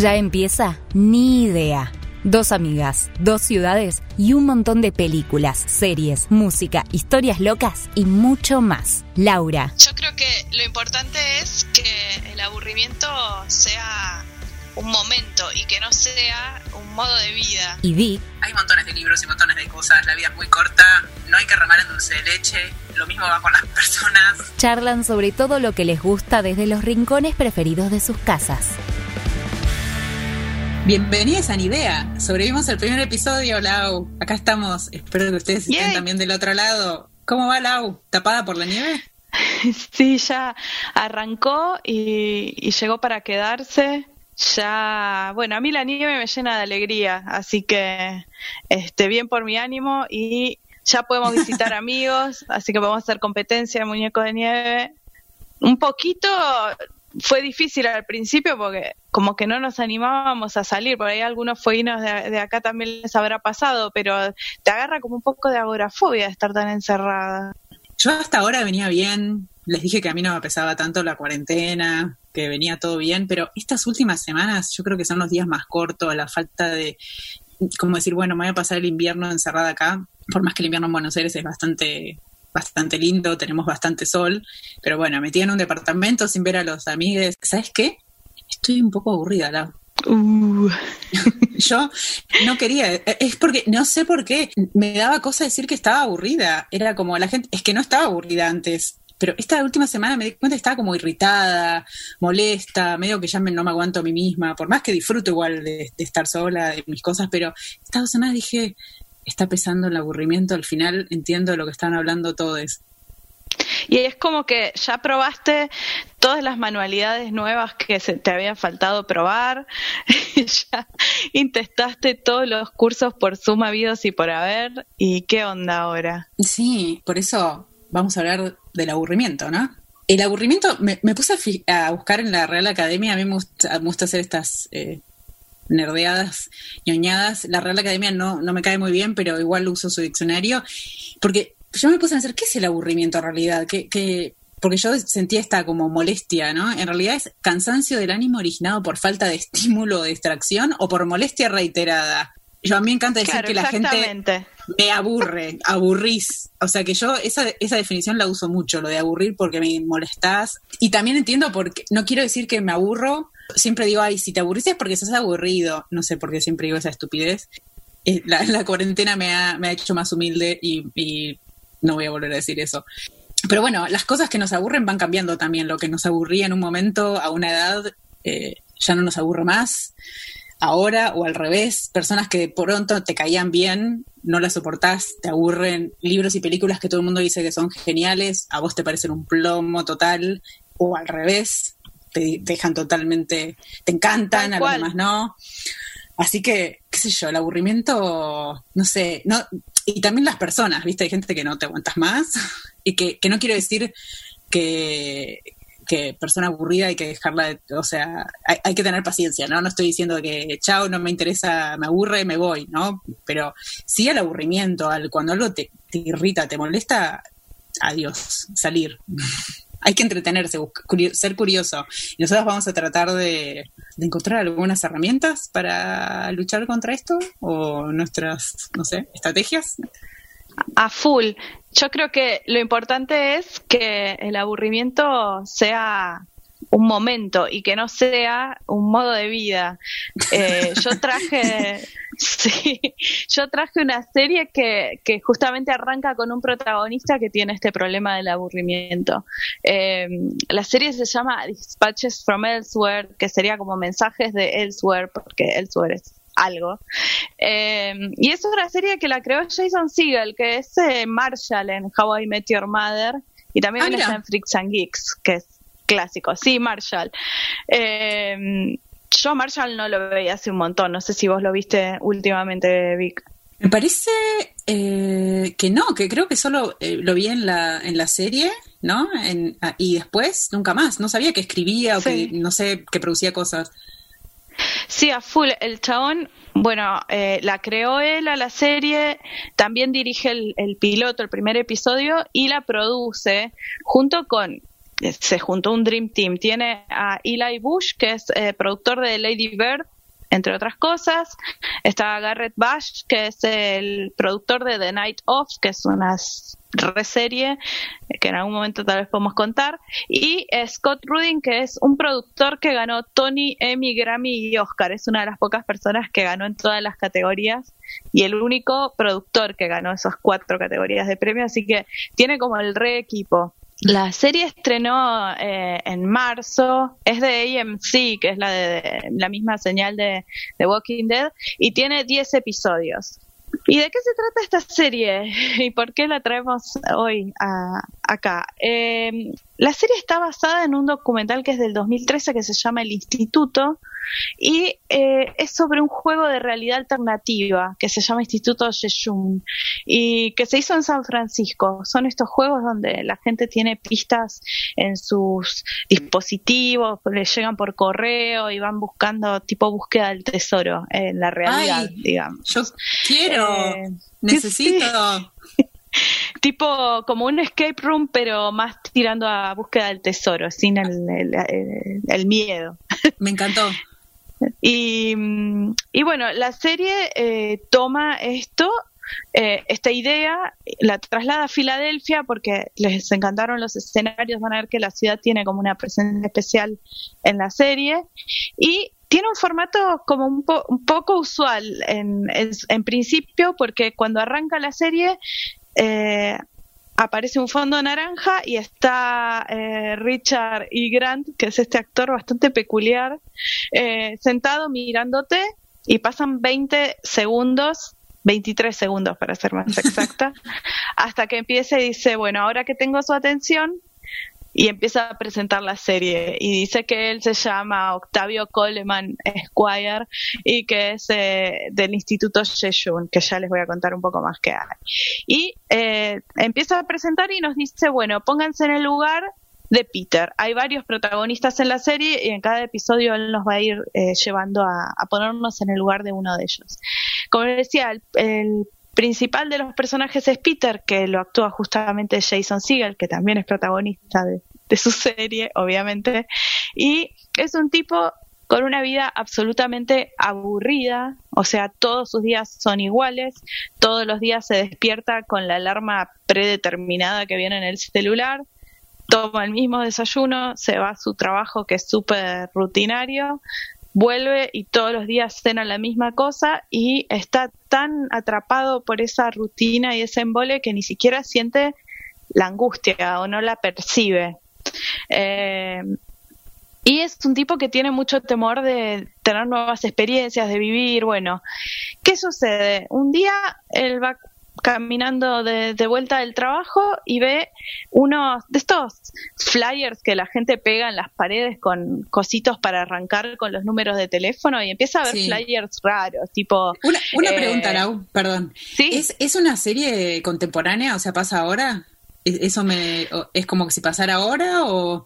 Ya empieza Ni idea. Dos amigas, dos ciudades y un montón de películas, series, música, historias locas y mucho más. Laura. Yo creo que lo importante es que el aburrimiento sea un momento y que no sea un modo de vida. Y Vic. Hay montones de libros y montones de cosas, la vida es muy corta, no hay que remar en dulce de leche, lo mismo va con las personas. Charlan sobre todo lo que les gusta desde los rincones preferidos de sus casas. Bienvenidos a Nidea. Sobrevivimos el primer episodio, Lau. Acá estamos. Espero que ustedes estén también del otro lado. ¿Cómo va, Lau? ¿Tapada por la nieve? Sí, ya arrancó y, llegó para quedarse. Ya, bueno, a mí la nieve me llena de alegría, así que este, bien por mi ánimo y ya podemos visitar amigos, así que podemos hacer competencia de muñecos de nieve. Un poquito fue difícil al principio porque como que no nos animábamos a salir, por ahí algunos fueguinos de, acá también les habrá pasado, pero te agarra como un poco de agorafobia de estar tan encerrada. Yo hasta ahora venía bien, les dije que a mí no me pesaba tanto la cuarentena, que venía todo bien, pero estas últimas semanas yo creo que son los días más cortos, la falta de, como decir, bueno, me voy a pasar el invierno encerrada acá, por más que el invierno en Buenos Aires es bastante bastante lindo, tenemos bastante sol, pero bueno, metí en un departamento sin ver a los amigos. ¿Sabes qué? Estoy un poco aburrida, la uh. Yo no quería, es porque no sé por qué, me daba cosa decir que estaba aburrida. Era como la gente, es que no estaba aburrida antes, pero esta última semana me di cuenta que estaba como irritada, molesta, medio que ya no me aguanto a mí misma, por más que disfruto igual de, de estar sola, de mis cosas, pero estas dos semanas dije, está pesando el aburrimiento, al final entiendo lo que están hablando todos. Y es como que ya probaste todas las manualidades nuevas que se te había faltado probar, ya intentaste todos los cursos por Zoom habidos y por haber, ¿y qué onda ahora? Sí, por eso vamos a hablar del aburrimiento, ¿no? El aburrimiento, me, puse a, buscar en la Real Academia, a mí me gusta, hacer estas eh, nerdeadas, ñoñadas. La Real Academia no, no me cae muy bien, pero igual uso su diccionario. Porque yo me puse a pensar, ¿qué es el aburrimiento en realidad? ¿Qué, porque yo sentía esta como molestia, ¿no? En realidad es cansancio del ánimo originado por falta de estímulo o distracción o por molestia reiterada. Yo a mí me encanta decir que la gente me aburre, aburrís. O sea que yo esa, esa definición la uso mucho, lo de aburrir porque me molestás. Y también entiendo porque no quiero decir que me aburro siempre digo, ay, si te aburrís es porque estás aburrido. No sé por qué siempre digo esa estupidez. Eh, la, la cuarentena me ha, me ha, hecho más humilde y, no voy a volver a decir eso. Pero bueno, las cosas que nos aburren van cambiando también. Lo que nos aburría en un momento, a una edad, eh, ya no nos aburre más. Ahora o al revés, personas que de pronto te caían bien, no las soportás, te aburren. Libros y películas que todo el mundo dice que son geniales, a vos te parecen un plomo total. O al revés, te dejan totalmente, te encantan, a los demás no. Así que, qué sé yo, el aburrimiento, no sé, no, y también las personas, ¿viste? Hay gente que no te aguantas más y que, que no quiero decir que, persona aburrida hay que dejarla, o sea, hay, que tener paciencia, ¿no? No estoy diciendo que, chao, no me interesa, me aburre, me voy, ¿no? Pero sí al aburrimiento, al cuando algo te irrita, te molesta, adiós, salir hay que entretenerse, ser curioso. Y nosotros vamos a tratar de, encontrar algunas herramientas para luchar contra esto o nuestras, no sé, estrategias. A full. Yo creo que lo importante es que el aburrimiento sea un momento y que no sea un modo de vida. Eh, yo traje, sí, yo traje una serie que, que, justamente arranca con un protagonista que tiene este problema del aburrimiento. Eh, la serie se llama Dispatches from Elsewhere, que sería como mensajes de Elsewhere, porque Elsewhere es algo. Eh, y es una serie que la creó Jason Segel, que es Marshall en How I Met Your Mother, y también ah, está en Freaks and Geeks, que es clásico. Sí, Marshall. Eh, yo Marshall no lo veía hace un montón. No sé si vos lo viste últimamente, Vic. Me parece eh, que no, que creo que solo eh, lo vi en la, en la serie, ¿no? Ah, y después nunca más. No sabía que escribía o que, no sé, que producía cosas. Sí, a full. El chabón, bueno, la creó él a la serie, también dirige el, piloto, el primer episodio, y la produce junto con se juntó un Dream Team. Tiene a Eli Bush, que es eh, productor de Lady Bird, entre otras cosas. Está Garrett Bash, que es el productor de The Night Of, que es una reserie que en algún momento tal vez podemos contar. Y Scott Rudin, que es un productor que ganó Tony, Emmy, Grammy y Oscar. Es una de las pocas personas que ganó en todas las categorías y el único productor que ganó esas cuatro categorías de premio. Así que tiene como el re equipo. La serie estrenó eh, en marzo, es de AMC, que es la de, la misma señal de, de Walking Dead, y tiene 10 episodios. ¿Y de qué se trata esta serie? ¿Y por qué la traemos hoy acá? Eh, la serie está basada en un documental que es del 2013 que se llama El Instituto y eh, es sobre un juego de realidad alternativa que se llama Instituto Jejun y que se hizo en San Francisco. Son estos juegos donde la gente tiene pistas en sus dispositivos, les llegan por correo y van buscando tipo búsqueda del tesoro en la realidad, digamos. Yo quiero, eh, necesito. tipo como un escape room, pero más tirando a búsqueda del tesoro, sin el, miedo. Me encantó. Y, y bueno, la serie eh, toma esto, eh, esta idea, la traslada a Filadelfia porque les encantaron los escenarios, van a ver que la ciudad tiene como una presencia especial en la serie y tiene un formato como un, un poco usual en, en, principio porque cuando arranca la serie eh, aparece un fondo naranja y está eh, Richard E. Grant, que es este actor bastante peculiar, eh, sentado mirándote y pasan 20 segundos 23 segundos para ser más exacta, hasta que empieza y dice, bueno, ahora que tengo su atención, y empieza a presentar la serie y dice que él se llama Octavio Coleman Squire y que es eh, del Instituto Sheshun, que ya les voy a contar un poco más que hay. Y eh, empieza a presentar y nos dice, bueno, pónganse en el lugar de Peter. Hay varios protagonistas en la serie y en cada episodio él nos va a ir eh, llevando a, ponernos en el lugar de uno de ellos. Como decía, el principal de los personajes es Peter, que lo actúa justamente Jason Segel, que también es protagonista de, su serie, obviamente, y es un tipo con una vida absolutamente aburrida, o sea, todos sus días son iguales, todos los días se despierta con la alarma predeterminada que viene en el celular, toma el mismo desayuno, se va a su trabajo que es súper rutinario, vuelve y todos los días cena la misma cosa y está tan atrapado por esa rutina y ese embole que ni siquiera siente la angustia o no la percibe. Eh, y es un tipo que tiene mucho temor de tener nuevas experiencias, de vivir. Bueno, ¿qué sucede? Un día él va caminando de, vuelta del trabajo y ve uno de estos flyers que la gente pega en las paredes con cositos para arrancar con los números de teléfono y empieza a ver flyers raros, tipo... Una, una pregunta, eh, Lau, perdón. ¿Es, ¿Es una serie contemporánea? O sea, ¿pasa ahora? ¿Eso me, es como que si pasara ahora o...?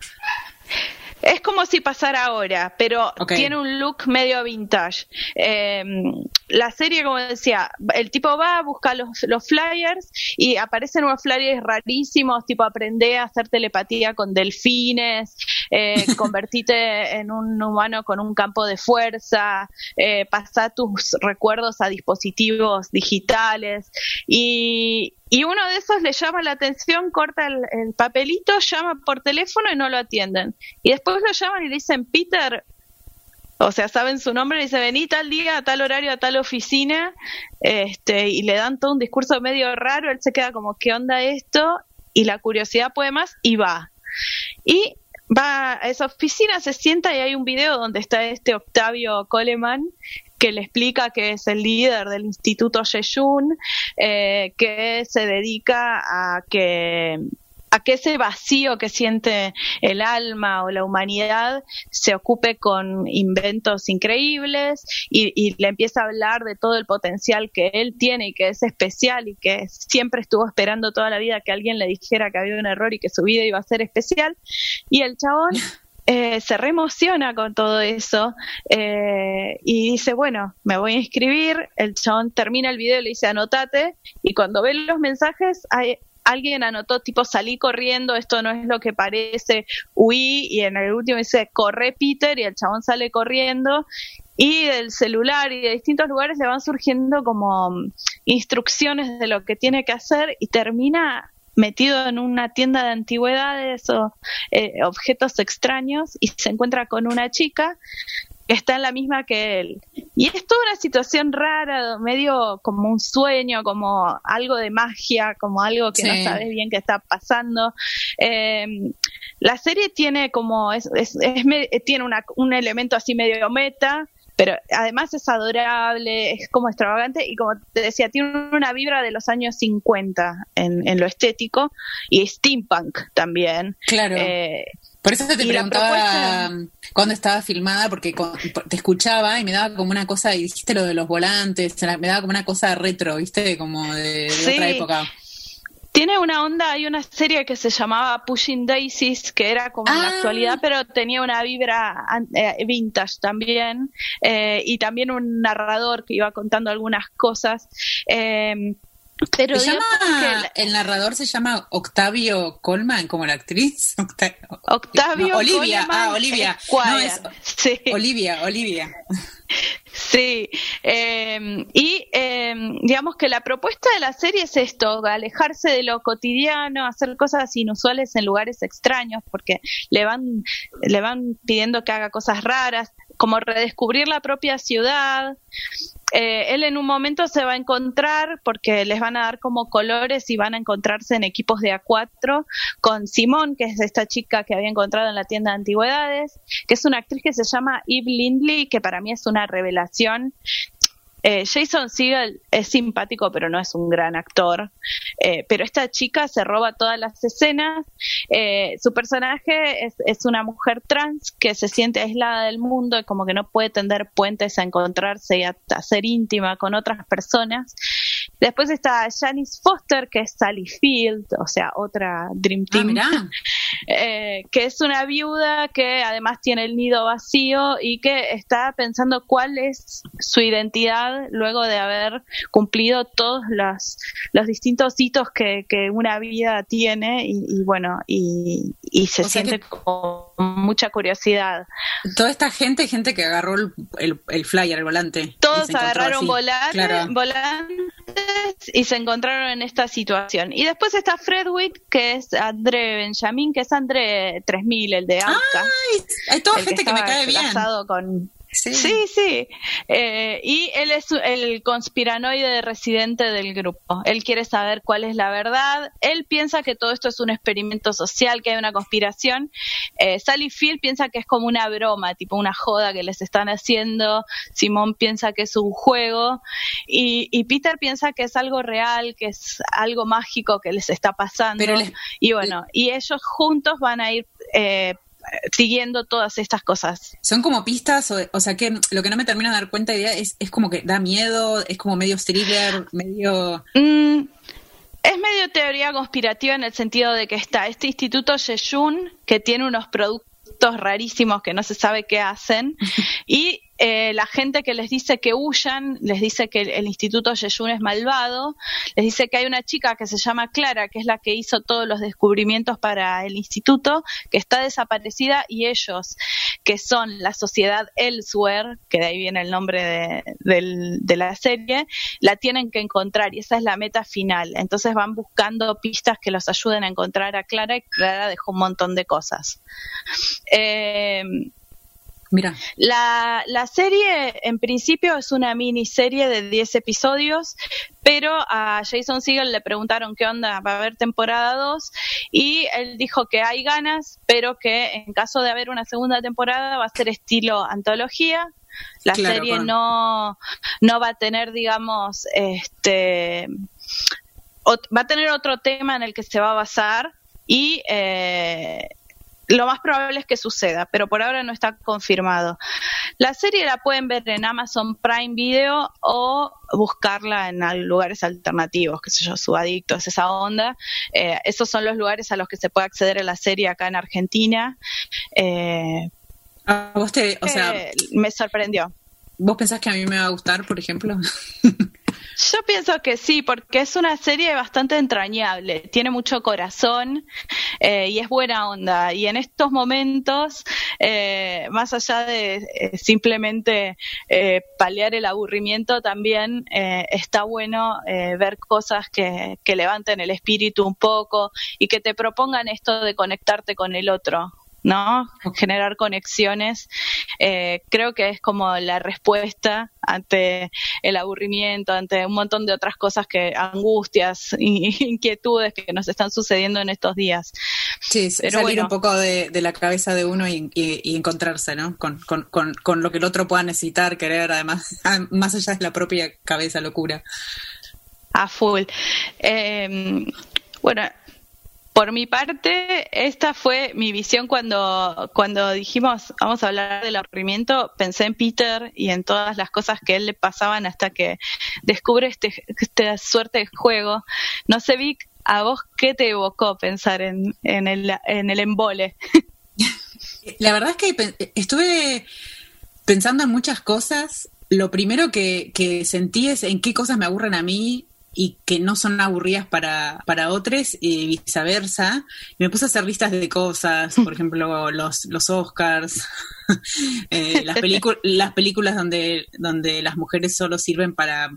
Es como si pasara ahora, pero tiene un look medio vintage. Em, la serie, como decía, el tipo va a buscar los, los flyers y aparecen unos flyers rarísimos, tipo aprende a hacer telepatía con delfines, eh, convertite en un humano con un campo de fuerza, eh, pasa tus recuerdos a dispositivos digitales y, y uno de esos le llama la atención, corta el, papelito, llama por teléfono y no lo atienden. Y después lo llaman y le dicen, Peter, o sea, saben su nombre, y dice, vení tal día, a tal horario, a tal oficina, este, y le dan todo un discurso medio raro, él se queda como, ¿qué onda esto? Y la curiosidad puede más y va. Y va a esa oficina, se sienta y hay un video donde está este Octavio Coleman que le explica que es el líder del Instituto Yeyun, eh, que se dedica a que a que ese vacío que siente el alma o la humanidad se ocupe con inventos increíbles y, y, le empieza a hablar de todo el potencial que él tiene y que es especial y que siempre estuvo esperando toda la vida que alguien le dijera que había un error y que su vida iba a ser especial. Y el chabón eh, se reemociona con todo eso eh, y dice, bueno, me voy a inscribir, el chabón termina el video y le dice, anotate, y cuando ve los mensajes hay alguien anotó tipo salí corriendo, esto no es lo que parece, huí y en el último dice corre Peter y el chabón sale corriendo y del celular y de distintos lugares le van surgiendo como mm, instrucciones de lo que tiene que hacer y termina metido en una tienda de antigüedades o eh, objetos extraños y se encuentra con una chica que está en la misma que él. Y es toda una situación rara, medio como un sueño, como algo de magia, como algo que no sabes bien qué está pasando. Eh, la serie tiene como, es, es, tiene una, un elemento así medio meta, pero además es adorable, es como extravagante y como te decía, tiene una vibra de los años 50 en, en lo estético y steampunk también. Claro. Eh, por eso te preguntaba cuándo estaba filmada, porque te escuchaba y me daba como una cosa, y dijiste lo de los volantes, me daba como una cosa retro, ¿viste? Como de, otra época. Tiene una onda, hay una serie que se llamaba Pushing Daisies, que era como en la ah. actualidad, pero tenía una vibra eh, vintage también, eh, y también un narrador que iba contando algunas cosas. Eh, pero el narrador se llama Octavio Colman, como la actriz. Octavio Olivia, ah, Olivia. sí. Olivia, Olivia. Sí, em, y em, digamos que la propuesta de la serie es esto, alejarse de lo cotidiano, hacer cosas inusuales en lugares extraños, porque le van, le van pidiendo que haga cosas raras, como redescubrir la propia ciudad, eh, él en un momento se va a encontrar, porque les van a dar como colores y van a encontrarse en equipos de A4 con Simón, que es esta chica que había encontrado en la tienda de antigüedades, que es una actriz que se llama Eve Lindley, que para mí es una revelación. Eh, Jason Segel es simpático, pero no es un gran actor. Eh, pero esta chica se roba todas las escenas. Eh, su personaje es, es, una mujer trans que se siente aislada del mundo y como que no puede tender puentes a encontrarse y a, ser íntima con otras personas. Después está Janice Foster, que es Sally Field, o sea, otra Dream ah, Team. que es una viuda que además tiene el nido vacío y que está pensando cuál es su identidad luego de haber cumplido todos los, los distintos hitos que, una vida tiene y, bueno, y, se siente con mucha curiosidad. Toda esta gente, gente que agarró el, el, flyer, el volante. Todos agarraron volantes, y se encontraron en esta situación. Y después está Fredwick, que es André Benjamin, que es André 3000, el de. ¡Ay! Hay toda gente que, me cae bien. con Sí, sí. Eh, y él es el conspiranoide residente del grupo. Él quiere saber cuál es la verdad. Él piensa que todo esto es un experimento social, que hay una conspiración. Eh, Sally Field piensa que es como una broma, tipo una joda que les están haciendo. Simón piensa que es un juego. Y, Peter piensa que es algo real, que es algo mágico que les está pasando. y bueno, y ellos juntos van a ir eh, siguiendo todas estas cosas. Son como pistas, o, sea que lo que no me termina de dar cuenta idea es, es como que da miedo, es como medio thriller, medio... Mm, es medio teoría conspirativa en el sentido de que está este instituto Yeyun que tiene unos productos rarísimos que no se sabe qué hacen y eh, la gente que les dice que huyan, les dice que el, Instituto Yeyun es malvado, les dice que hay una chica que se llama Clara, que es la que hizo todos los descubrimientos para el instituto, que está desaparecida y ellos, que son la sociedad Elsewhere, que de ahí viene el nombre de, de la serie, la tienen que encontrar y esa es la meta final. Entonces van buscando pistas que los ayuden a encontrar a Clara y Clara dejó un montón de cosas. Eh, Mira. La, la serie en principio es una miniserie de 10 episodios, pero a Jason Segel le preguntaron qué onda, va a haber temporada 2 y él dijo que hay ganas, pero que en caso de haber una segunda temporada va a ser estilo antología. La serie no, no va a tener, digamos, este va a tener otro tema en el que se va a basar y eh, lo más probable es que suceda, pero por ahora no está confirmado. La serie la pueden ver en Amazon Prime Video o buscarla en lugares alternativos, que sé yo, subadictos, esa onda. Eh, esos son los lugares a los que se puede acceder a la serie acá en Argentina. Eh, vos o sea, me sorprendió. ¿Vos pensás que a mí me va a gustar, por ejemplo? Yo pienso que sí, porque es una serie bastante entrañable, tiene mucho corazón eh, y es buena onda. Y en estos momentos, eh, más allá de eh, simplemente paliar el aburrimiento, también está bueno ver cosas que, que levanten el espíritu un poco y que te propongan esto de conectarte con el otro. ¿No? Generar conexiones. Eh, creo que es como la respuesta ante el aburrimiento, ante un montón de otras cosas que, angustias, inquietudes que nos están sucediendo en estos días. Sí, salir un poco de, la cabeza de uno y, encontrarse, ¿no? Con, con, con, con, lo que el otro pueda necesitar, querer, además, más allá de la propia cabeza locura. A full. Eh, bueno, por mi parte, esta fue mi visión cuando, cuando dijimos vamos a hablar del aburrimiento. Pensé en Peter y en todas las cosas que él le pasaban hasta que descubre este, esta suerte de juego. No sé, Vic, ¿a vos qué te evocó pensar en, en, el, en el embole? La verdad es que estuve pensando en muchas cosas. Lo primero que, que sentí es en qué cosas me aburren a mí y que no son aburridas para, para otros y viceversa. me puse a hacer listas de cosas, por ejemplo, los, los Oscars, eh, las, las películas donde, donde las mujeres solo sirven para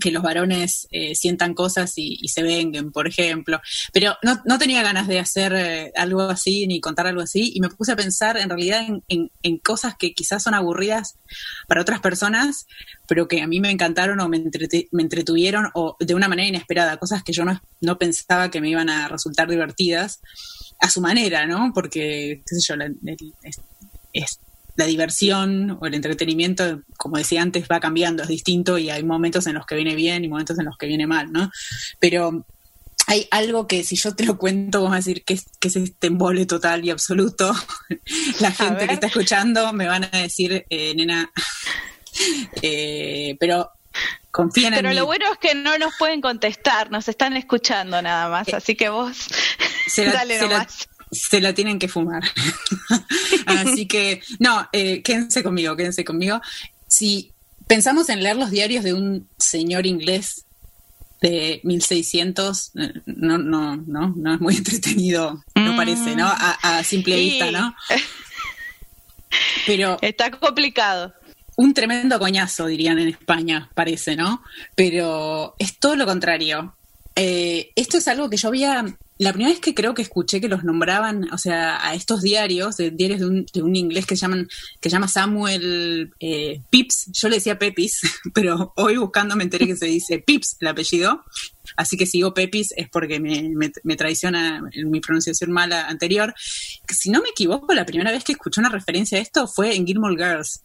que los varones eh, sientan cosas y, se venguen, por ejemplo. Pero no, no tenía ganas de hacer eh, algo así ni contar algo así y me puse a pensar en realidad en, en, cosas que quizás son aburridas para otras personas, pero que a mí me encantaron o me, me entretuvieron o de una manera inesperada, cosas que yo no, no pensaba que me iban a resultar divertidas a su manera, ¿no? Porque, qué sé yo, la, es, la diversión o el entretenimiento, como decía antes, va cambiando, es distinto y hay momentos en los que viene bien y momentos en los que viene mal, ¿no? Pero hay algo que si yo te lo cuento, vamos a decir que es, que es este embole total y absoluto. La gente que está escuchando me van a decir, eh, nena, eh, pero en mí. Pero lo bueno es que no nos pueden contestar, nos están escuchando nada más, eh, así que vos dale nomás se la tienen que fumar. Así que, no, eh, quédense conmigo, quédense conmigo. Si pensamos en leer los diarios de un señor inglés de 1600, eh, no, no, no, no es muy entretenido, no mm. parece, ¿no? A, simple vista, ¿no? Pero... Está complicado. Un tremendo coñazo, dirían en España, parece, ¿no? Pero es todo lo contrario. Eh, esto es algo que yo había la primera vez que creo que escuché que los nombraban, o sea, a estos diarios, de diarios de un, de un inglés que llaman, que llama Samuel eh, Pips, yo le decía Pepis, pero hoy buscando me enteré que se dice Pips el apellido, así que si digo Pepis es porque me, me, traiciona mi pronunciación mala anterior. Si no me equivoco, la primera vez que escuché una referencia a esto fue en Gilmore Girls,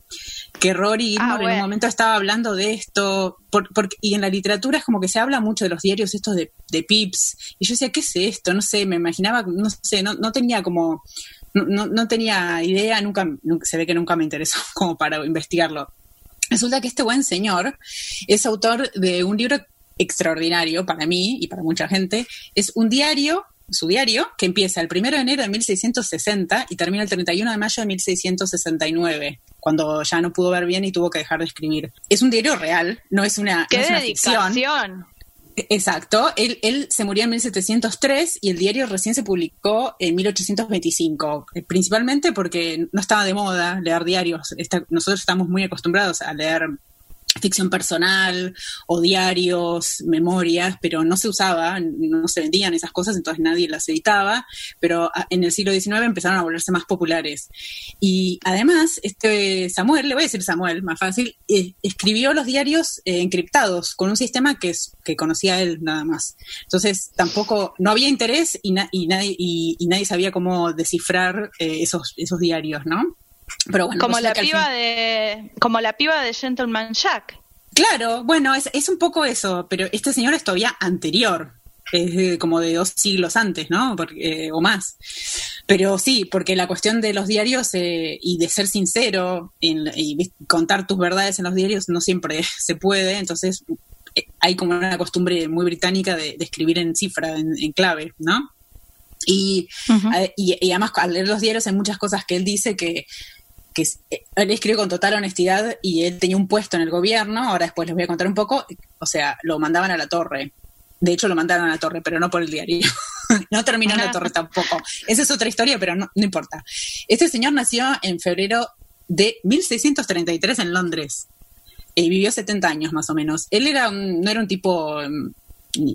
que Rory ah, Gilmore en un momento estaba hablando de esto, y en la literatura es como que se habla mucho de los diarios estos de, de Pips, y yo decía, ¿qué es esto? No sé, me imaginaba, no sé, no, no tenía como... No, no, tenía idea, nunca, se ve que nunca me interesó como para investigarlo. Resulta que este buen señor es autor de un libro extraordinario para mí y para mucha gente. Es un diario, su diario, que empieza el 1 de enero de 1660 y termina el 31 de mayo de 1669 cuando ya no pudo ver bien y tuvo que dejar de escribir. Es un diario real, no es una, ¿Qué ficción. Exacto, él, él, se murió en 1703 y el diario recién se publicó en 1825, eh, principalmente porque no estaba de moda leer diarios. nosotros estamos muy acostumbrados a leer ficción personal o diarios, memorias, pero no se usaba, no se vendían esas cosas, entonces nadie las editaba, pero en el siglo XIX empezaron a volverse más populares. Y además, este Samuel, le voy a decir Samuel, más fácil, eh, escribió los diarios eh, encriptados con un sistema que, que conocía él nada más. Entonces tampoco, no había interés y, y nadie, y, nadie sabía cómo descifrar eh, esos, esos diarios, ¿no? Como la piba de como la piba de Gentleman Jack. Claro, bueno, es, es un poco eso, pero este señor es todavía anterior, es como de dos siglos antes, ¿no? Porque, eh, o más. Pero sí, porque la cuestión de los diarios eh, y de ser sincero y contar tus verdades en los diarios no siempre se puede, entonces eh, hay como una costumbre muy británica de, escribir en cifra, en, clave, ¿no? Y, y, y, además al leer los diarios hay muchas cosas que él dice que, que eh, él escribe con total honestidad y él tenía un puesto en el gobierno, ahora después les voy a contar un poco, o sea, lo mandaban a la torre. De hecho, lo mandaron a la torre, pero no por el diario. no terminó en la torre tampoco. Esa es otra historia, pero no, no importa. Este señor nació en febrero de 1633 en Londres. Y vivió 70 años más o menos. Él era no era un tipo mm,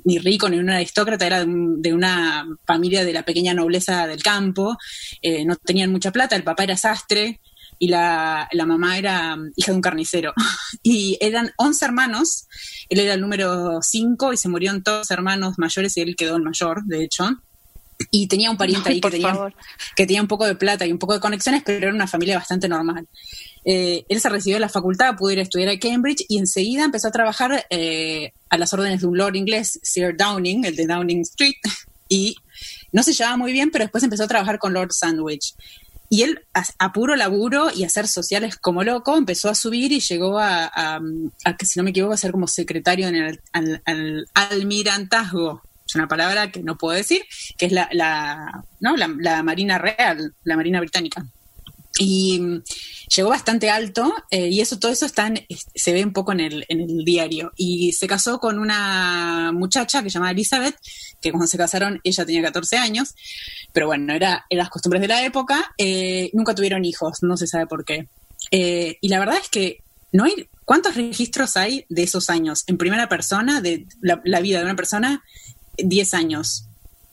ni, rico ni un aristócrata, era de, una familia de la pequeña nobleza del campo, eh, no tenían mucha plata, el papá era sastre y la, la, mamá era mm, hija de un carnicero. Y eran 11 hermanos, él era el número 5 y se murieron todos hermanos mayores y él quedó el mayor, de hecho. Y tenía un pariente ahí que tenía, que tenía un poco de plata y un poco de conexiones, pero era una familia bastante normal. Eh, él se recibió en la facultad, pudo ir a estudiar a Cambridge y enseguida empezó a trabajar eh, a las órdenes de un lord inglés, Sir Downing, el de Downing Street, y no se llevaba muy bien, pero después empezó a trabajar con Lord Sandwich. Y él, a, puro laburo y a hacer sociales como loco, empezó a subir y llegó a, que, si no me equivoco, a ser como secretario en el almirantazgo. Es una palabra que no puedo decir, que es la, la, ¿no? la Marina Real, la Marina Británica. Y mm, llegó bastante alto eh, y eso todo eso está se ve un poco en el, en el diario. Y se casó con una muchacha que se llamaba Elizabeth, que cuando se casaron ella tenía 14 años, pero bueno, era, eran las costumbres de la época. Eh, nunca tuvieron hijos, no se sabe por qué. Eh, y la verdad es que no hay... ¿Cuántos registros hay de esos años en primera persona, de la, la vida de una persona? 10 años.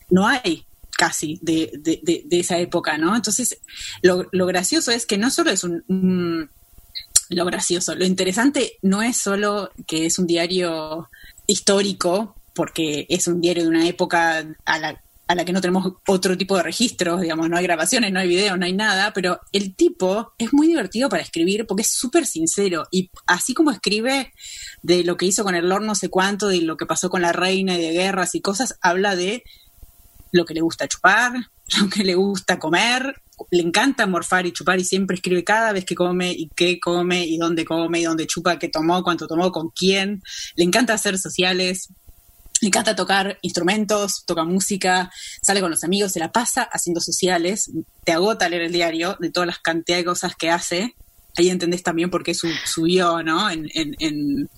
No hay casi de, de, esa época, ¿no? Entonces, lo, gracioso es que no solo es un, Lo gracioso, lo interesante no es solo que es un diario histórico, porque es un diario de una época a la, a la que no tenemos otro tipo de registros, digamos, no hay grabaciones, no hay videos, no hay nada, pero el tipo es muy divertido para escribir porque es súper sincero y así como escribe de lo que hizo con el Lord no sé cuánto, de lo que pasó con la reina y de guerras y cosas, habla de lo que le gusta chupar, lo que le gusta comer, le encanta morfar y chupar y siempre escribe cada vez que come y qué come y dónde come y dónde chupa, qué tomó, cuánto tomó, con quién. Le encanta hacer sociales, le encanta tocar instrumentos, toca música, sale con los amigos, se la pasa haciendo sociales, te agota leer el diario de todas las cantidades de cosas que hace. Ahí entendés también por qué subió, ¿no? en, en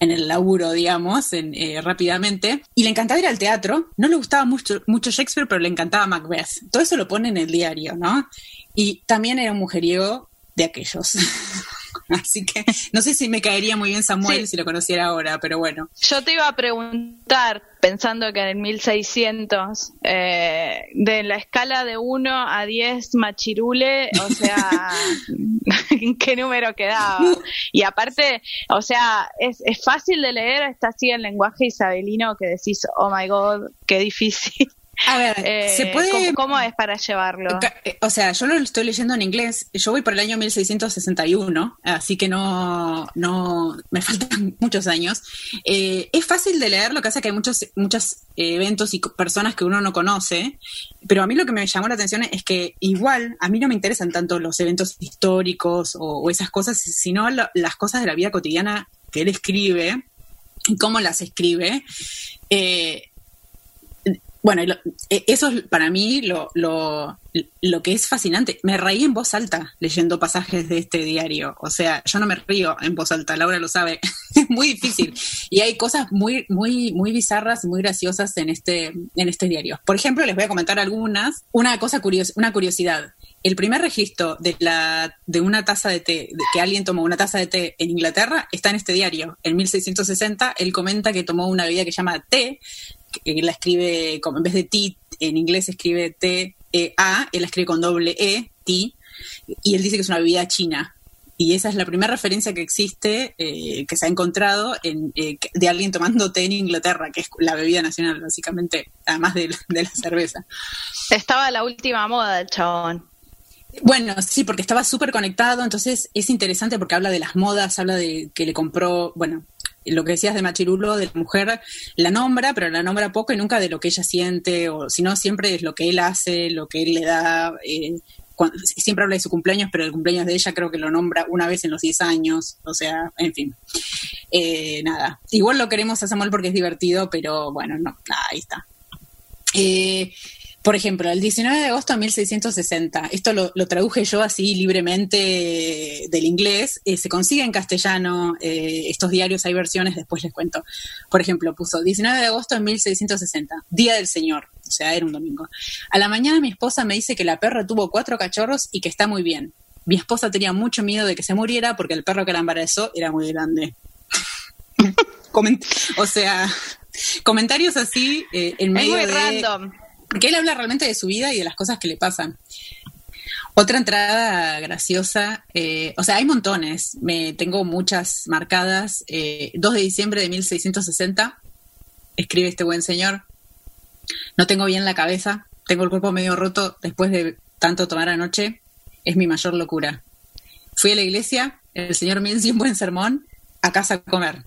el laburo, digamos, en, eh, rápidamente. Y le encantaba ir al teatro. No le gustaba mucho, mucho Shakespeare, pero le encantaba Macbeth. Todo eso lo pone en el diario, ¿no? Y también era un mujeriego de aquellos. Así que no sé si me caería muy bien Samuel si lo conociera ahora, pero bueno. Yo te iba a preguntar, pensando que en el 1600, eh, de la escala de 1 a 10 machirule, o sea, ¿qué número quedaba? Y aparte, o sea, es, es fácil de leer, está así en lenguaje isabelino que decís, oh my god, qué difícil. A ver, se eh, puede. ¿cómo, es para llevarlo? Eh, o sea, yo lo estoy leyendo en inglés. Yo voy por el año 1661, así que no, no me faltan muchos años. Eh, es fácil de leer, lo que es que hay muchos, muchos eventos y personas que uno no conoce. Pero a mí lo que me llamó la atención es que igual a mí no me interesan tanto los eventos históricos o, esas cosas, sino las cosas de la vida cotidiana que él escribe y cómo las escribe. Eh, bueno, e, eso es para mí lo, lo, lo, que es fascinante. Me reí en voz alta leyendo pasajes de este diario. O sea, yo no me río en voz alta, Laura lo sabe. es muy difícil. Y hay cosas muy, muy, muy bizarras muy graciosas en este, en este diario. Por ejemplo, les voy a comentar algunas. Una cosa curiosa, una curiosidad. El primer registro de la de una taza de té, de que alguien tomó una taza de té en Inglaterra, está en este diario. En 1660, él comenta que tomó una bebida que se llama té, él la escribe, como en vez de T, en inglés escribe T-E-A, él la escribe con doble E, T, y él dice que es una bebida china. Y esa es la primera referencia que existe, eh, que se ha encontrado en, eh, de alguien tomando té en Inglaterra, que es la bebida nacional, básicamente, además de, de la cerveza. Estaba la última moda del chabón. Bueno, sí, porque estaba súper conectado, entonces es interesante porque habla de las modas, habla de que le compró, bueno, lo que decías de Machirulo, de la mujer, la nombra, pero la nombra poco y nunca de lo que ella siente, o si no, siempre es lo que él hace, lo que él le da. Eh, siempre habla de su cumpleaños, pero el cumpleaños de ella creo que lo nombra una vez en los 10 años, o sea, en fin. Eh, nada, igual lo queremos a Samuel porque es divertido, pero bueno, no, ahí está. Eh, por ejemplo, el 19 de agosto de 1660, esto lo, traduje yo así libremente del inglés, eh, se consigue en castellano, eh, estos diarios hay versiones, después les cuento. Por ejemplo, puso 19 de agosto de 1660, Día del Señor, o sea, era un domingo. A la mañana mi esposa me dice que la perra tuvo cuatro cachorros y que está muy bien. Mi esposa tenía mucho miedo de que se muriera porque el perro que la embarazó era muy grande. o sea, comentarios así eh, en medio es muy random. Porque él habla realmente de su vida y de las cosas que le pasan. Otra entrada graciosa, eh, o sea, hay montones, me tengo muchas marcadas. 2 eh, de diciembre de 1660, escribe este buen señor. No tengo bien la cabeza, tengo el cuerpo medio roto después de tanto tomar anoche es mi mayor locura. Fui a la iglesia, el señor me dio un buen sermón, a casa comer.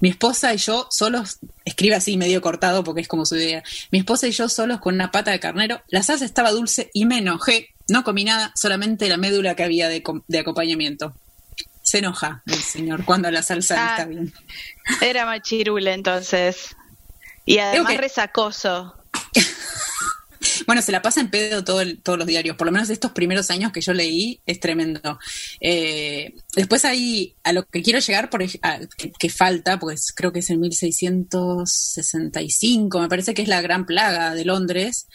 Mi esposa y yo solos, escribe así medio cortado porque es como su idea, mi esposa y yo solos con una pata de carnero, la salsa estaba dulce y me enojé, no comí nada, solamente la médula que había de, acompañamiento. Se enoja el señor cuando la salsa ah, está bien. Era machirule entonces. Y además resacoso. Bueno, se la pasa en pedo todo todos los diarios, por lo menos estos primeros años que yo leí, es tremendo. Eh, después ahí, a lo que quiero llegar, por, que, falta, pues creo que es en 1665, me parece que es la gran plaga de Londres,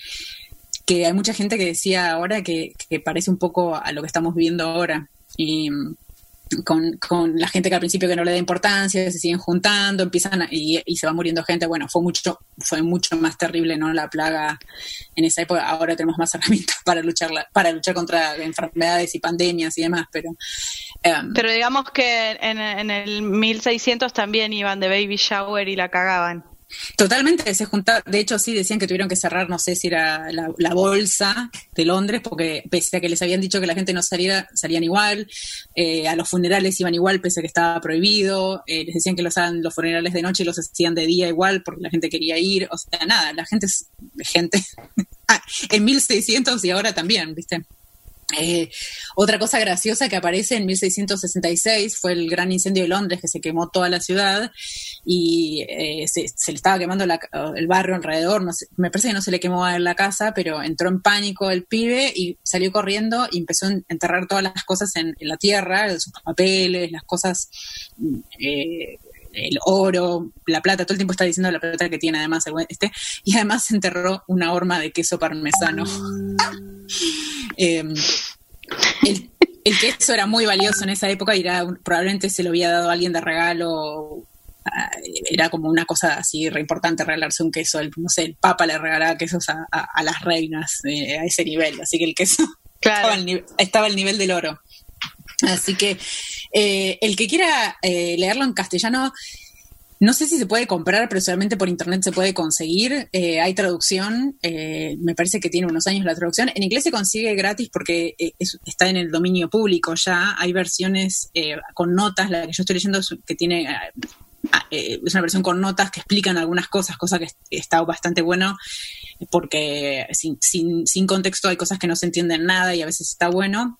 que hay mucha gente que decía ahora que, que parece un poco a lo que estamos viviendo ahora. Y con, con, la gente que al principio que no le da importancia, se siguen juntando, empiezan y, se va muriendo gente. Bueno, fue mucho, fue mucho más terrible, ¿no? La plaga en esa época. Ahora tenemos más herramientas para luchar, para luchar contra enfermedades y pandemias y demás, pero. Em, pero digamos que en, en el 1600 también iban de baby shower y la cagaban. Totalmente, se juntaba, de hecho sí decían que tuvieron que cerrar, no sé si era la, bolsa de Londres, porque pese a que les habían dicho que la gente no saliera, salían igual, eh, a los funerales iban igual, pese a que estaba prohibido, eh, les decían que los hagan los funerales de noche y los hacían de día igual, porque la gente quería ir, o sea, nada, la gente es gente, ah, en 1600 y ahora también, ¿viste? Eh, otra cosa graciosa que aparece en 1666 fue el gran incendio de Londres que se quemó toda la ciudad y eh, se, le estaba quemando el barrio alrededor. me parece que no se le quemó a la casa, pero entró en pánico el pibe y salió corriendo y empezó a enterrar todas las cosas en, la tierra, sus papeles, las cosas. Eh, el oro, la plata, todo el tiempo está diciendo la plata que tiene además este, y además se enterró una horma de queso parmesano. Em, el, queso era muy valioso en esa época y era, probablemente se lo había dado a alguien de regalo. Ah, era como una cosa así re importante regalarse un queso. El, no sé, el Papa le regalaba quesos a, las reinas eh, a ese nivel. Así que el queso estaba, al nivel del oro. Así que eh, el que quiera eh, leerlo en castellano, no sé si se puede comprar, pero solamente por internet se puede conseguir. Eh, hay traducción, me parece que tiene unos años la traducción. En inglés se consigue gratis porque está en el dominio público ya. Hay versiones con notas, la que yo estoy leyendo que tiene es una versión con notas que explican algunas cosas, cosa que está bastante bueno, porque sin, sin, sin contexto hay cosas que no se entienden nada y a veces está bueno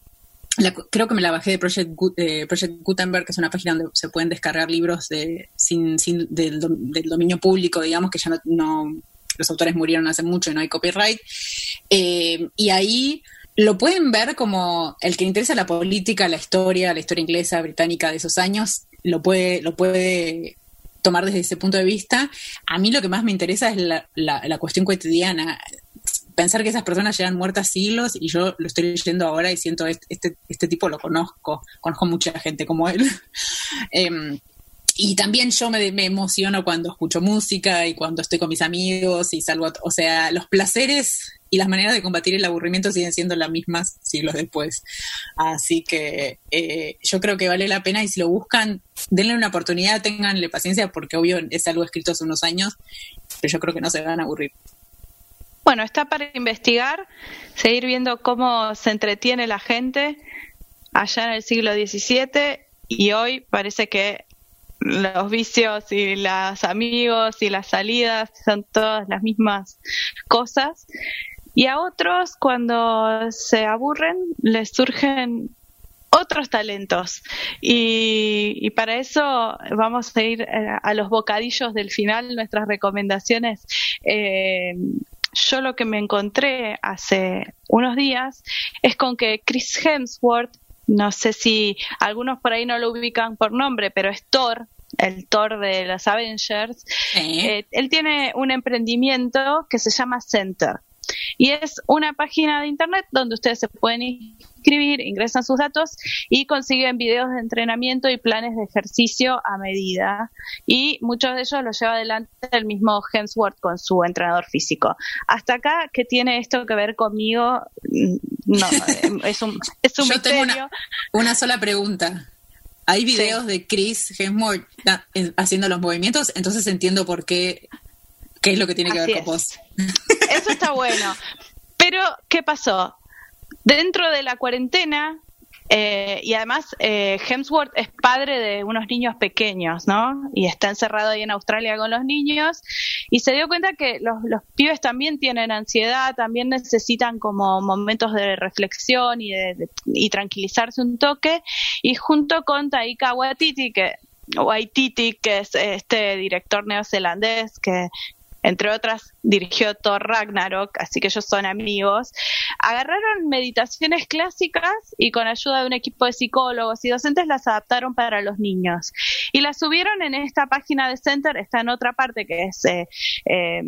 creo que me la bajé de Project, eh, Project, Gutenberg, que es una página donde se pueden descargar libros de, sin, sin del, dominio público, digamos, que ya no, los autores murieron hace mucho y no hay copyright. Eh, y ahí lo pueden ver como el que interesa la política, la historia, la historia inglesa, británica de esos años, lo puede, lo puede tomar desde ese punto de vista. A mí lo que más me interesa es la, la cuestión cotidiana pensar que esas personas llevan muertas siglos y yo lo estoy leyendo ahora y siento este, este, tipo lo conozco, conozco mucha gente como él. Em, y también yo me, emociono cuando escucho música y cuando estoy con mis amigos y salgo, o sea, los placeres y las maneras de combatir el aburrimiento siguen siendo las mismas siglos después. Así que eh, yo creo que vale la pena y si lo buscan, denle una oportunidad, tenganle paciencia porque obvio es algo escrito hace unos años, pero yo creo que no se van a aburrir. Bueno, está para investigar, seguir viendo cómo se entretiene la gente allá en el siglo XVII y hoy parece que los vicios y los amigos y las salidas son todas las mismas cosas. Y a otros, cuando se aburren, les surgen otros talentos. Y, para eso vamos a ir eh, a los bocadillos del final, nuestras recomendaciones. Eh, yo lo que me encontré hace unos días es con que Chris Hemsworth, no sé si algunos por ahí no lo ubican por nombre, pero es Thor, el Thor de los Avengers, eh, él tiene un emprendimiento que se llama Center. Y es una página de internet donde ustedes se pueden inscribir, ingresan sus datos y consiguen videos de entrenamiento y planes de ejercicio a medida. Y muchos de ellos los lleva adelante el mismo Hemsworth con su entrenador físico. Hasta acá, ¿qué tiene esto que ver conmigo? Mm, no, es un, es un Yo misterio. Tengo una, sola pregunta. Hay videos de Chris Hemsworth haciendo los movimientos, entonces entiendo por qué, qué es lo que tiene que ver con vos. Eso está bueno. Pero, ¿qué pasó? Dentro de la cuarentena, eh, y además eh, Hemsworth es padre de unos niños pequeños, ¿no? Y está encerrado ahí en Australia con los niños y se dio cuenta que los, los pibes también tienen ansiedad, también necesitan como momentos de reflexión y, de, de, y tranquilizarse un toque. Y junto con Taika Waititi, que Waititi, que es este director neozelandés que entre otras dirigió Thor Ragnarok, así que ellos son amigos, agarraron meditaciones clásicas y con ayuda de un equipo de psicólogos y docentes las adaptaron para los niños. Y las subieron en esta página de Center, está en otra parte que es eh, eh,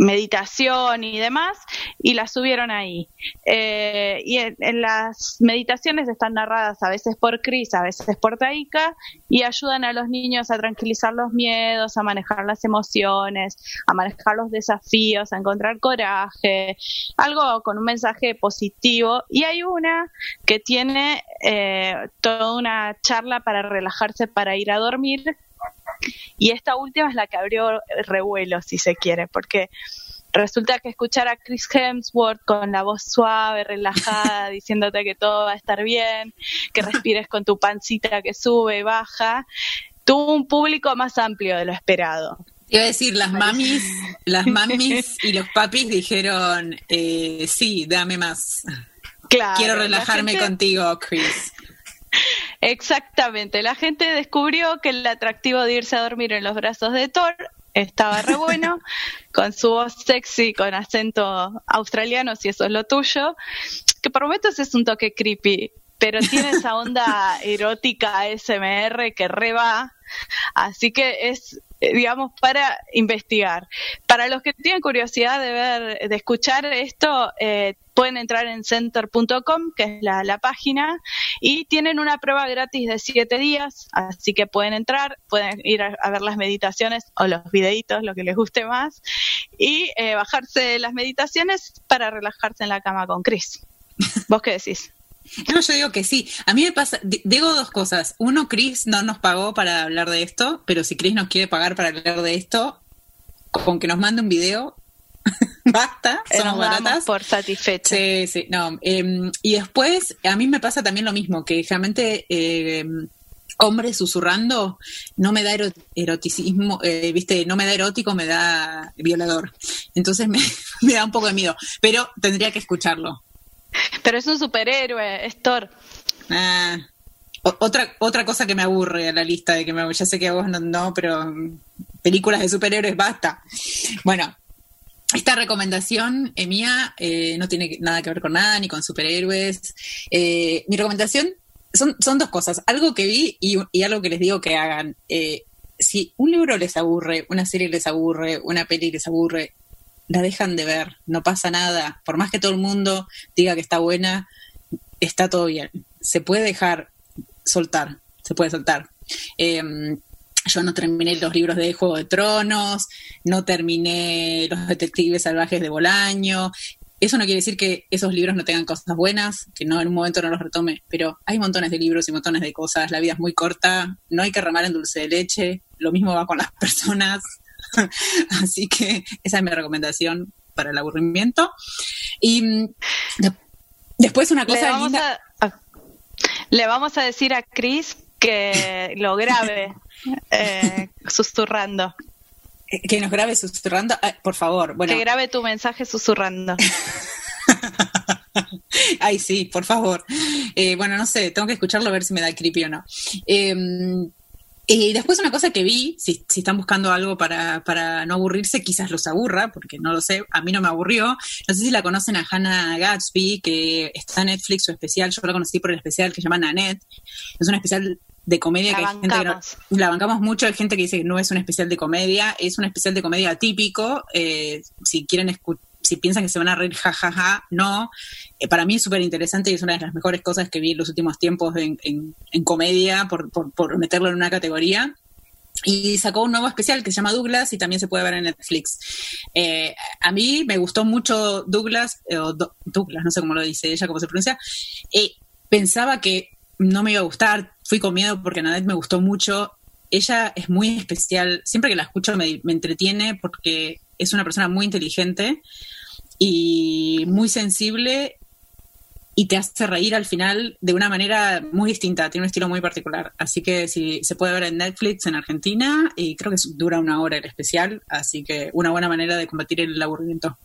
meditación y demás, y las subieron ahí. Eh, y en, en, las meditaciones están narradas a veces por Cris, a veces por Taika, y ayudan a los niños a tranquilizar los miedos, a manejar las emociones, a manejar los desafíos, a encontrar coraje, algo con un mensaje positivo. Y hay una que tiene eh, toda una charla para relajarse, para ir a dormir, y esta última es la que abrió revuelo, si se quiere, porque resulta que escuchar a Chris Hemsworth con la voz suave, relajada, diciéndote que todo va a estar bien, que respires con tu pancita que sube y baja, tuvo un público más amplio de lo esperado. Iba a decir, las mamis, las mamis y los papis dijeron, eh, sí, dame más. Claro, Quiero relajarme gente... contigo, Chris. Exactamente, la gente descubrió que el atractivo de irse a dormir en los brazos de Thor estaba re bueno, con su voz sexy, con acento australiano, si eso es lo tuyo, que por momentos es un toque creepy, pero tiene esa onda erótica SMR que re va, así que es digamos, para investigar. Para los que tienen curiosidad de ver, de escuchar esto, eh, pueden entrar en center.com, que es la, página, y tienen una prueba gratis de siete días, así que pueden entrar, pueden ir a, a ver las meditaciones o los videitos, lo que les guste más, y eh, bajarse las meditaciones para relajarse en la cama con Chris. ¿Vos qué decís? No, yo digo que sí. A mí me pasa, digo dos cosas. Uno, Chris no nos pagó para hablar de esto, pero si Chris nos quiere pagar para hablar de esto, con que nos mande un video, basta, somos baratas. por satisfecho. Sí, sí, no. Eh, y después, a mí me pasa también lo mismo, que realmente eh, hombres susurrando no me da eroticismo, eh, viste, no me da erótico, me da violador. Entonces me, me da un poco de miedo, pero tendría que escucharlo. Pero es un superhéroe, es Thor. Ah, otra, otra cosa que me aburre a la lista de que me, ya sé que a vos no, no, pero películas de superhéroes basta. Bueno, esta recomendación eh, mía eh, no tiene nada que ver con nada, ni con superhéroes. Eh, mi recomendación son, son dos cosas, algo que vi y, y algo que les digo que hagan. Eh, si un libro les aburre, una serie les aburre, una peli les aburre, la dejan de ver, no pasa nada. Por más que todo el mundo diga que está buena, está todo bien. Se puede dejar soltar, se puede soltar. Yo no terminé los libros de Juego de Tronos, no terminé Los Detectives Salvajes de Bolaño. Eso no quiere decir que esos libros no tengan cosas buenas, que no en un momento no los retome, pero hay montones de libros y montones de cosas. La vida es muy corta, no hay que remar en dulce de leche. Lo mismo va con las personas. Así que esa es mi recomendación para el aburrimiento. Y de, después una cosa le vamos, linda. a, le vamos a decir a Chris que lo grabe eh, susurrando. Que nos grabe susurrando, ah, por favor. Bueno. Que grabe tu mensaje susurrando. Ay, sí, por favor. Eh, bueno, no sé, tengo que escucharlo a ver si me da creepy o no. Eh, Y después una cosa que vi, si, si están buscando algo para, para, no aburrirse, quizás los aburra, porque no lo sé, a mí no me aburrió. No sé si la conocen a Hannah Gatsby, que está en Netflix su especial, yo la conocí por el especial que se llama Nanette. Es un especial de comedia que hay gente que la bancamos mucho, hay gente que dice que no es un especial de comedia, es un especial de comedia típico, eh, si quieren si piensan que se van a reír jajaja, ja, ja, no. Eh, para mí es súper interesante y es una de las mejores cosas que vi en los últimos tiempos en, en, comedia, por, por, por, meterlo en una categoría. Y sacó un nuevo especial que se llama Douglas y también se puede ver en Netflix. Eh, a mí me gustó mucho Douglas, o Douglas, no sé cómo lo dice ella, cómo se pronuncia. pensaba que no me iba a gustar, fui con miedo porque Nadette me gustó mucho. Ella es muy especial, siempre que la escucho me, entretiene porque es una persona muy inteligente y muy sensible y te hace reír al final de una manera muy distinta, tiene un estilo muy particular. Así que si se puede ver en Netflix en Argentina y creo que dura una hora el especial, así que una buena manera de combatir el aburrimiento.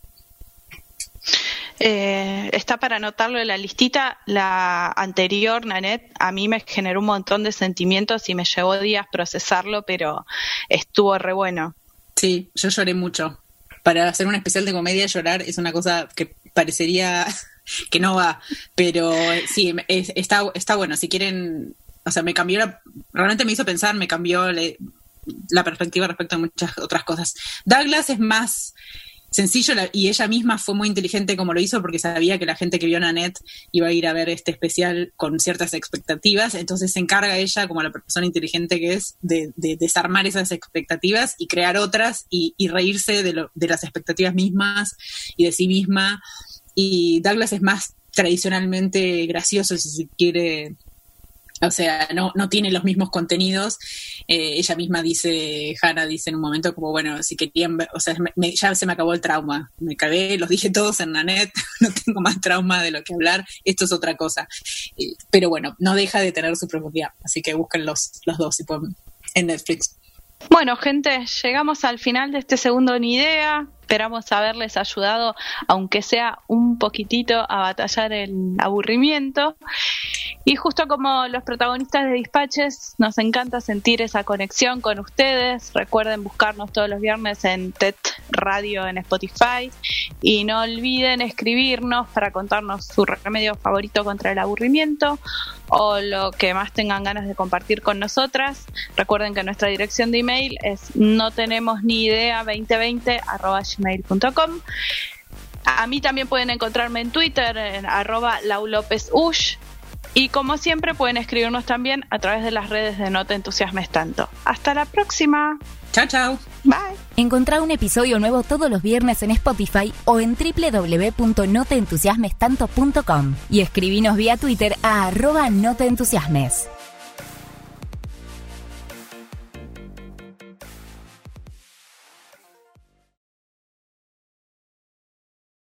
Eh, está para anotarlo en la listita. La anterior, Nanette, a mí me generó un montón de sentimientos y me llevó días procesarlo, pero estuvo re bueno. Sí, yo lloré mucho. Para hacer un especial de comedia, llorar es una cosa que parecería que no va, pero sí, está, está bueno. Si quieren, o sea, me cambió, realmente me hizo pensar, me cambió la perspectiva respecto a muchas otras cosas. Douglas es más sencillo y ella misma fue muy inteligente como lo hizo porque sabía que la gente que vio Nanette iba a ir a ver este especial con ciertas expectativas, entonces se encarga ella, como la persona inteligente que es, de, desarmar esas expectativas y crear otras y, reírse de, de las expectativas mismas y de sí misma. Y Douglas es más tradicionalmente gracioso, si se quiere o sea, no, no tiene los mismos contenidos. Eh, ella misma dice, Hannah dice en un momento como, bueno, si querían ver, o sea, ya se me acabó el trauma. Me cagué, los dije todos en la net, no tengo más trauma de lo que hablar, esto es otra cosa. Eh, pero bueno, no deja de tener su profundidad, así que busquen los, los dos si pueden, en Netflix. Bueno, gente, llegamos al final de este segundo Ni Idea. Esperamos haberles ayudado, aunque sea un poquitito, a batallar el aburrimiento. Y justo como los protagonistas de Dispaches, nos encanta sentir esa conexión con ustedes. Recuerden buscarnos todos los viernes en TED Radio en Spotify. Y no olviden escribirnos para contarnos su remedio favorito contra el aburrimiento o lo que más tengan ganas de compartir con nosotras. Recuerden que nuestra dirección de email es no tenemos ni idea 2020 gmail.com. A mí también pueden encontrarme en Twitter en arroba laulopezush y como siempre pueden escribirnos también a través de las redes de No te entusiasmes tanto. Hasta la próxima. Chao, chao. Bye. Encontrá un episodio nuevo todos los viernes en Spotify o en www.noteentusiasmestanto.com y escribinos vía Twitter a arroba no te entusiasmes.